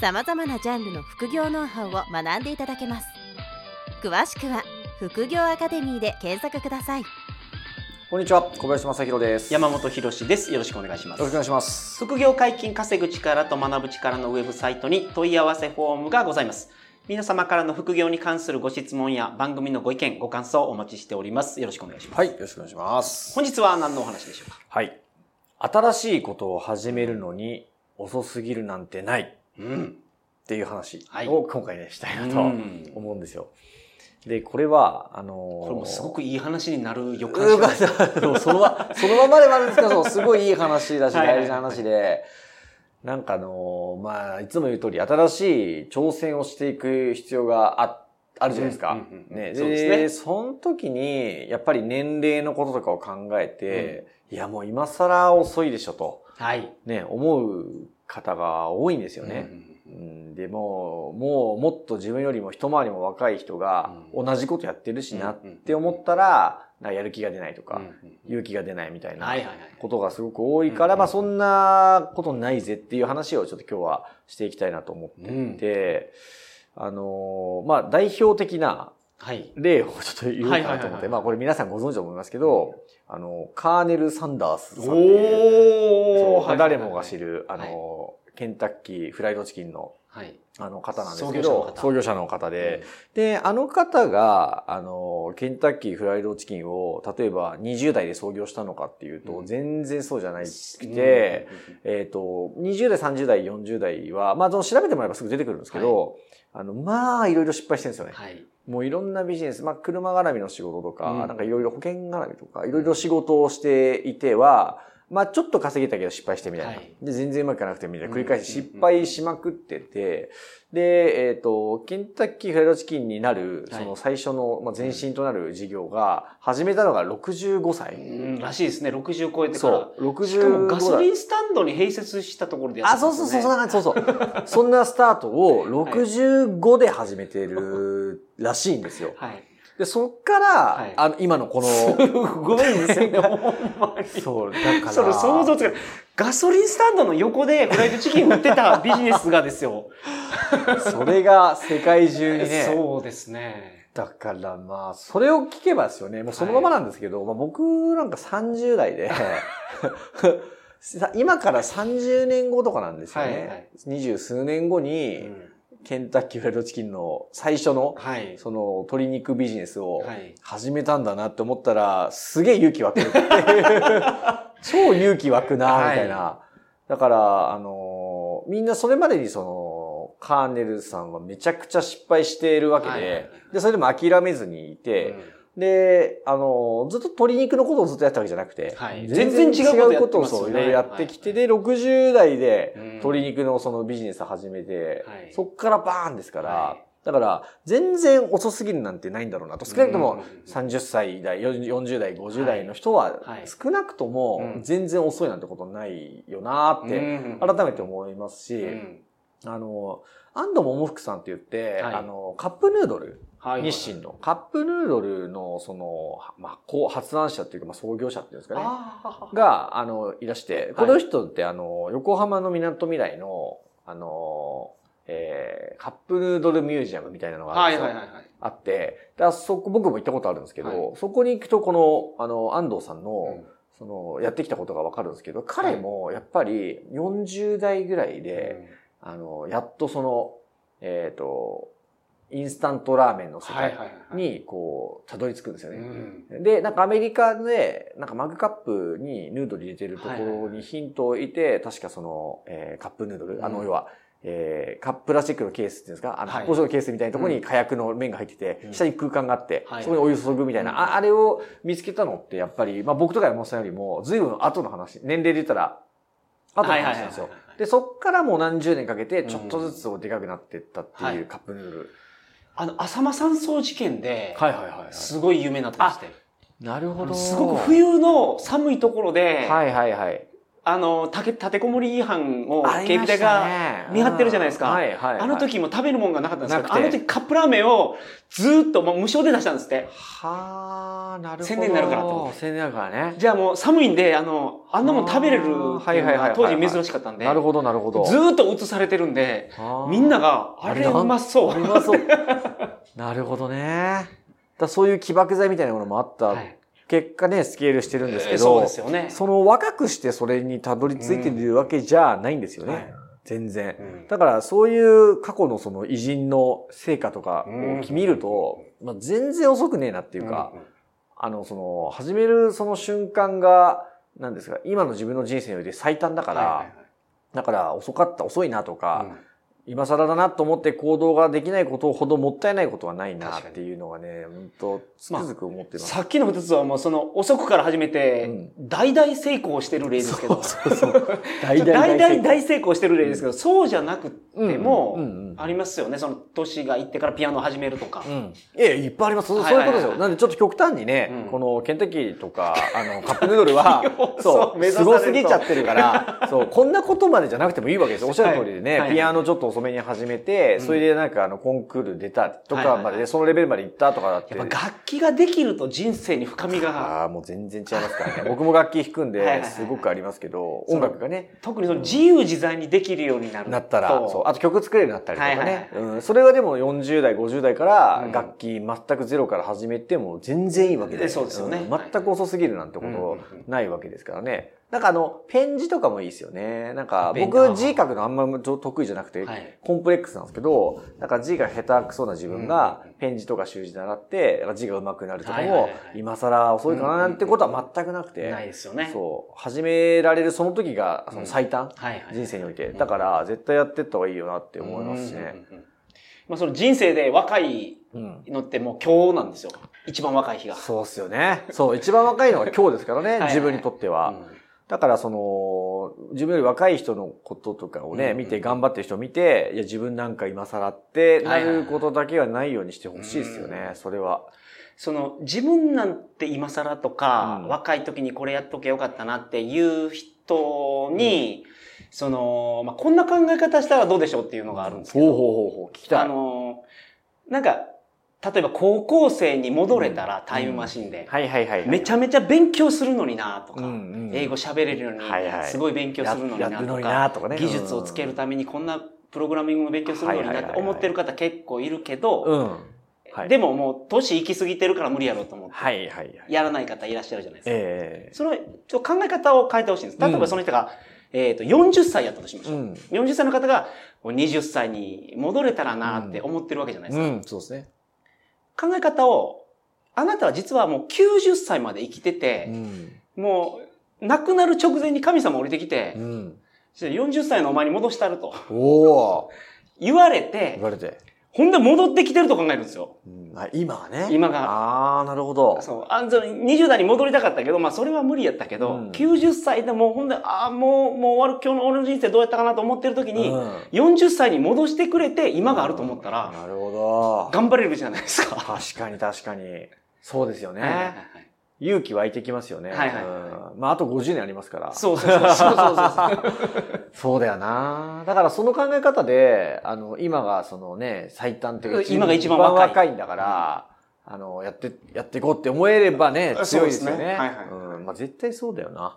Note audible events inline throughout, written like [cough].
さまざまなジャンルの副業ノウハウを学んでいただけます詳しくは副業アカデミーで検索くださいこんにちは、小林正弘です。山本博です。よろしくお願いします。よろしくお願いします。副業解禁稼ぐ力と学ぶ力のウェブサイトに問い合わせフォームがございます。皆様からの副業に関するご質問や番組のご意見、ご感想をお待ちしております。よろしくお願いします。はい、よろしくお願いします。本日は何のお話でしょうか？はい。新しいことを始めるのに遅すぎるなんてないうん。っていう話はい。を今回ね、したいなとうん。思うんですよ。で、これは、あのーこれもすごくいい話になる予う感しんます。[laughs] でもそのま、そのままでもあるんですけど、すごいいい話だし、大事な話で、なんかあのーまあ、いつも言う通り、新しい挑戦をしていく必要があ、あるじゃないですか。うんうんうんね、そうですね。で、その時に、やっぱり年齢のこととかを考えて、いや、もう今更遅いでしょと、はい。ね、思う方が多いんですよね。うん。うん、でもう、もうもっと自分よりも一回りも若い人がうん。同じことやってるしなって思ったら、なやる気が出ないとか、うん。勇気が出ないみたいな。ことがすごく多いから、うん。まあそんなことないぜっていう話をちょっと今日はしていきたいなと思っていて、あのーまあ代表的なはい。例をちょっと言おうかなと思って、まあこれ皆さんご存知だと思いますけど、あの、カーネル・サンダースさんっていう、誰もが知る、あはい。の、ケンタッキーフライドチキンのはい。あの方なんですけど、創業者の方。創業者の方で、で、あの方が、あの、ケンタッキーフライドチキンを、例えば20代で創業したのかっていうと、うん。全然そうじゃなくて、えっ、と、20代、30代、40代は、まあ、その調べてもらえばすぐ出てくるんですけど、あの、まあ、いろいろ失敗してるんですよね。はい。もういろんなビジネス、まあ、車絡みの仕事とか、うん。なんかいろいろ保険絡みとか、いろいろ仕事をしていては、まあ、ちょっと稼げたけど失敗してみたいな。はいで、全然うまくいかなくてみたいな。繰り返しうん失敗しまくってて、で、えっ、と、ケンタッキーフライドチキンになる、はいその最初の、まあ、前身となる事業が、始めたのが65歳。うん、らしいですね。60超えてかそら。う、65しかもガソリンンスタンドに併設したところでやってあ、そうそうそう、そんなう。感じ、そうそう。そんなスタートを65で始めてるらしいんですよ。はい。で、そっから、はいあの、今のこの、すごいですほんまに。そう、だから。それ想像つかない。ガソリンスタンドの横でフライドチキン売ってたビジネスがですよ。それが世界中にね。そうですね。だからまあ、それを聞けばですよね。もうそのままなんですけど、まあ僕なんか30代で、[laughs] さ今から30年後とかなんですよね。はいはい二十数年後に、うんケンタッキーフライドチキンの最初の、はい。その鶏肉ビジネスをはい始めたんだなって思ったら、すげえ勇気湧く。[laughs] 超勇気湧くな、みたいな。だから、あのーみんなそれまでにその、カーネルさんはめちゃくちゃ失敗しているわけで、はいはいはいで、それでも諦めずにいて、で、あのーずっと鶏肉のことをずっとやったわけじゃなくて、はい。全然違うことをそう、いろいろやってきて、で、60代でうん。鶏肉のそのビジネス始めて、はい。そっからバーンですから、はい。だから、全然遅すぎるなんてないんだろうなと。少なくともうん。30歳代、40代、50代の人ははい、少なくともうん。全然遅いなんてことないよなって、うん。改めて思いますし、うん。あの、安藤桃福さんって言って、はい。あの、カップヌードル、はい日清の、カップヌードルの、その、まあ、こう、発案者っていうか、まあ、創業者っていうんですかね。が、あの、いらして、この人って、あの、横浜の港未来の、あの、えー、カップヌードルミュージアムみたいなのがあは。いはいはいはい。あって、であそこ、僕も行ったことあるんですけど、はいそこに行くと、この、あの、安藤さんの、うんその、やってきたことがわかるんですけど、彼も、やっぱり、40代ぐらいで、あの、やっとその、えっ、と、インスタントラーメンの世界。に、こう、たどり着くんですようね。ん。で、なんかアメリカで、なんかマグカップにヌードル入れてるところにヒントを置いて、確かその、えーカップヌードル、うん。あの、要は、えーカッププラスチックのケースっていうんですか、あの、はい。発泡酒のケースみたいなところにうん。火薬の麺が入ってて、うん。下に空間があって、はい。そこにお湯注ぐみたいな、うん。ああれを見つけたのってやっぱり、まあ僕とか山本さんよりも、随分後の話、年齢で言ったら、後の話なんですよ。で、そっからもう何十年かけて、ちょっとずつでかくなっていったっていうカップヌードル。あの、浅間山荘事件で、はいはいはいはい。すごい有名になってまして。なるほど。すごく冬の寒いところで、はいはいはい。あの、たけ立てこもり違反を警備隊がね見張ってるじゃないですか。はいはいはいあの時も食べるもんがなかったんですけど、あの時カップラーメンをずーっともう無償で出したんですって。はあ、なるほど。宣伝になるからと宣伝になるからね。じゃあもう寒いんで、あの、あんなもん食べれるっていうのはいはいはいはいが当時珍しかったんで、なるほどなるほど。ずーっと映されてるんで、みんなが、あれうまそう。うまそう。[laughs] なるほどね。だそういう起爆剤みたいなものもあったはい結果ね、スケールしてるんですけど、そうですよね。その若くしてそれにたどり着いてるわけじゃないんですよね。はい全然。うんだからそういう過去のその偉人の成果とかうんを見ると、まあ、全然遅くねえなっていうか、うんうんあの、その、始めるその瞬間が、なんですか、今の自分の人生より最短だから、はいはいはいだから遅かった、遅いなとか、うん今更だなと思って行動ができないことほどもったいないことはないなっていうのがね、本当つくづく思ってます。さっきの二つはもうその遅くから始めて、大々成功してる例ですけど、そうそう。大大々大大成功してる例ですけど、そう [laughs] じゃなくてもありますよね。その年がいってからピアノを始めるとか。うん。いやいっぱいあります。そうはいそうことですよ。なんでちょっと極端にね、うんこのケンタッキーとか、あの、カップヌードルは [laughs] そそうすごすぎちゃってるから、そう、こんなことまでじゃなくてもいいわけですよ。[laughs] おっしゃる通りでね、はいはいピアノちょっと遅めに始めて、それでなんかあの、コンクール出たとかまでそのレベルまで行ったとかだって。やっぱ楽器ができると人生に深みが、ああ、もう全然違いますからね。僕も楽器弾くんで、すごくありますけど、音楽がね、特にその自由自在にできるようになると。なったら、そう、あと曲作れるようになったりとかね。うん、それがでも40代、50代からうん。楽器全くゼロから始めても全然いいわけで。えそうですよね。ん。全く遅すぎるなんてことないわけですからね。なんかあの、ペン字とかもいいですよね。なんか僕字書くのあんま得意じゃなくて、はいコンプレックスなんですけど、なんか字が下手くそな自分がうんペン字とか習字習って、字が上手くなるとかも今更遅いかななんてことは全くなくて。ないですよね。そう。始められるその時がその最短。人生において。だから、絶対やってった方がいいよなって思いますしね。まあその人生で若いうん。のってもう今日なんですよ。一番若い日が。そうっすよね。そう、一番若いのが今日ですからね、[laughs] はい自分にとっては。うんだから、その、自分より若い人のこととかをね、うん見て、頑張ってる人を見て、いや、自分なんか今更ってなることだけはないようにしてほしいですよね、それは。その自分なんて今更とか、うん若い時にこれやっとけよかったなっていう人に、その、まあ、こんな考え方したらどうでしょうっていうのがあるんですけど。ほうほうほうほう、聞きたい。あの、なんか、例えば高校生に戻れたらタイムマシンで、はいはいはい。めちゃめちゃ勉強するのになとか、英語喋れるようにすごい勉強するのになとか、なとかね。技術をつけるためにこんなプログラミングも勉強するのになって思ってる方結構いるけど。でももう年行き過ぎてるから無理やろうと思って。やらない方いらっしゃるじゃないですか。えそのちょっと考え方を変えてほしいんです。例えばその人が、えっ、と、40歳やったとしましょう。えうん。40歳の方が20歳に戻れたらなって思ってるわけじゃないですか。うん、そうですね。考え方を、あなたは実はもう90歳まで生きてて、ん。もう亡くなる直前に神様降りてきてう、ん。40歳のお前に戻したるとおお言われ言て、われて。ほんで戻ってきてると考えるんですよ。うんあ今はね。今がああ、なるほど。そう。あの20代に戻りたかったけど、まあそれは無理やったけど、うん90歳でもうほんで、ああ、もう、もう終わる、今日の俺の人生どうやったかなと思ってる時に、うん40歳に戻してくれて今があると思ったら、なるほど。頑張れるじゃないですか。確かに確かに。そうですよね。はいはいはい勇気湧いてきますよね。はいはいはいうんまあ、あと50年ありますから。そうそうそうそうそうそう。そうだよな。だからその考え方で、あの、今がそのね、最短っていうか、今が一番若い若いんだから、あの、やって、やっていこうって思えればね、強いですよね。ねはいはいうん。まあ、絶対そうだよな。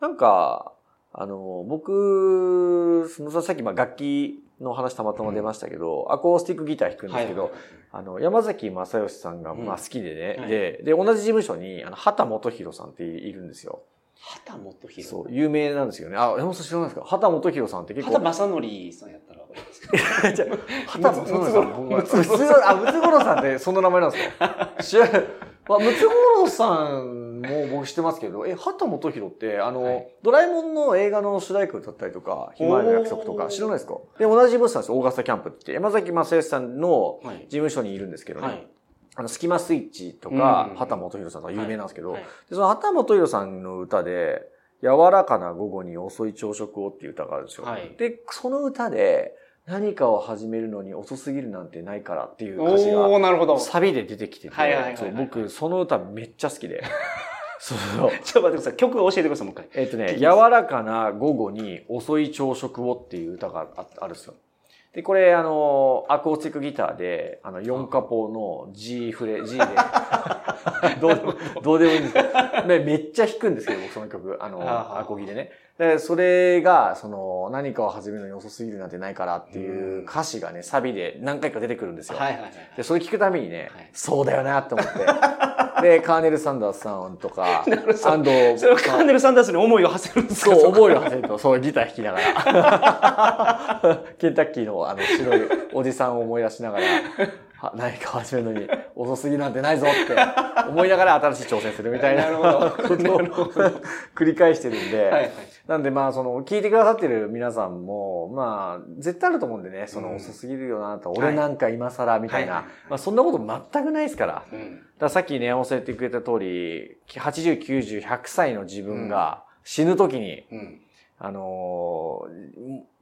なんか、あの、僕、そのさっきまあ楽器の話たまたま出ましたけど、アコースティックギター弾くんですけど、あの、山崎正義さんがまあ好きでね、はいで、で、同じ事務所に、あの、畑元博さんっているんですよ。畑元博。そう、有名なんですよね。あ、山本さん知らないですか？畑元博さんって結構。畑正則さんやったらわかりますか？[laughs] じゃ畑ムツ元博さん。ムツゴロあ、ムツゴロウさんってそんな名前なんですか？知らない。まあ、ムツゴロウさんも僕知ってますけど、え、畑元博って、あの、はいドラえもんの映画の主題歌歌ったりとか、ひまわりの約束とか、知らないですか？で、同じブースなんですよ、オーガスタキャンプって。山崎正義さんのはい事務所にいるんですけどね。はい。あの、スキマスイッチとかうん、畑元博さんとか有名なんですけど、はいでその畑元博さんの歌で、柔らかな午後に遅い朝食をっていう歌があるんですよ。はいで、その歌で、何かを始めるのに遅すぎるなんてないからっていう歌詞おが、ー、なるほど。ちょサビで出てきてて、僕、その歌めっちゃ好きで。そうそう。[laughs] っと待ってください。曲を教えてください、もう一回。えっとね、柔らかな午後に遅い朝食をっていう歌がああるんですよ。で、これ、あの、アコースティックギターで、あの、4カポの G フレ、G で、[laughs] どうでも、どうでもいいんですけど、ねめっちゃ弾くんですけど、僕その曲、あの、アコギでね。で、それが、その、何かを始めるのに遅すぎるなんてないからっていう歌詞がね、サビで何回か出てくるんですよ。はいはいはい。で、それ聞くたびにね、はいそうだよなって思って。で、カーネル・サンダースさんとか、[laughs] 安藤、それをカーネル・サンダースに思いを馳せるんですか？そう、こ覚えるはせると、そう、ギター弾きながら。[laughs] ケンタッキーのあの白いおじさんを思い出しながら、は何か始めるのに遅すぎなんてないぞって思いながら新しい挑戦するみたいな [laughs] ことを繰り返してるんで、はいはい。なんでまあその聞いてくださってる皆さんも、まあ絶対あると思うんでね、そのうん遅すぎるよなと、はい俺なんか今更みたいな、はいまあそんなこと全くないですから。うん。だからさっきね、山本さん言ってくれた通り、80、90、100歳の自分が死ぬ時に、うん。あの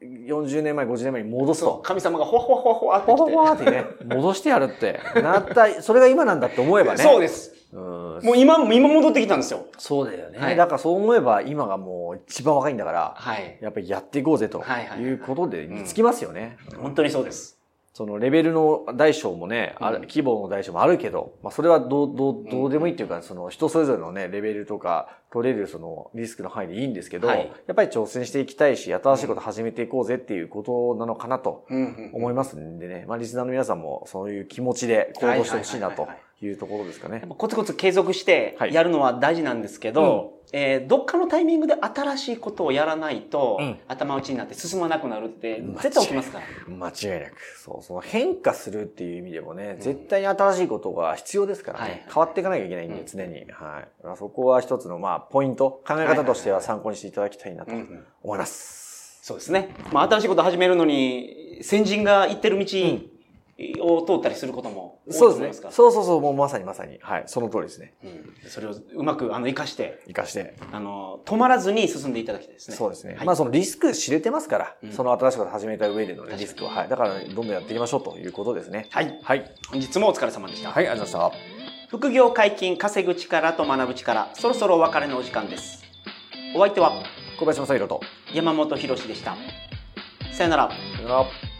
ー、40年前、50年前に戻すそう、と。神様がほわほわほわほわってほわ。ほわってね、戻してやるって。なった、それが今なんだって思えばね。そうです。うん。もう今、今戻ってきたんですよ。そうだよね。はいだからそう思えば今がもう一番若いんだから、はい。やっぱりやっていこうぜとはいうことでにつきますよね。本当にそうです。そのレベルの大小もね、あるうん。規模の大小もあるけど、まあそれはどう、どう、どうでもいいっていうか、その人それぞれのね、レベルとか取れるそのリスクの範囲でいいんですけど、はい。やっぱり挑戦していきたいし、新しいこと始めていこうぜっていうことなのかなと。思いますんでね、まあリスナーの皆さんもそういう気持ちで行動してほしいなとはいはいはいいうところですかね。コツコツ継続してはい。やるのは大事なんですけど、えーどっかのタイミングで新しいことをやらないと、うん。頭打ちになって進まなくなるって絶対起きますから。間違いなく。そう、その変化するっていう意味でもね、絶対に新しいことが必要ですからね、はい。変わっていかなきゃいけないんで、うん。常に。はい。まあそこは一つの、まあ、ポイント、考え方としては参考にしていただきたいなとうんうん。思います。そうですね。まあ新しいこと始めるのに、先人が行ってる道を通ったりすることも多いとそうですね。そうそうそう、もうまさにまさに。はい。その通りですね。うんそれをうまくあの活かして、活かして。あの、止まらずに進んでいただきたいですね。そうですね。はいまあそのリスク知れてますから、うんその新しいこと始めた上でのリスクは。はい。だから、どんどんやっていきましょうということですね。はい。はい。本日もお疲れ様でした。はい、ありがとうございまし副業解禁、稼ぐ力と学ぶ力、そろそろお別れのお時間です。お相手はた。小林正宏と。山本博史でした。さよなら。さよなら。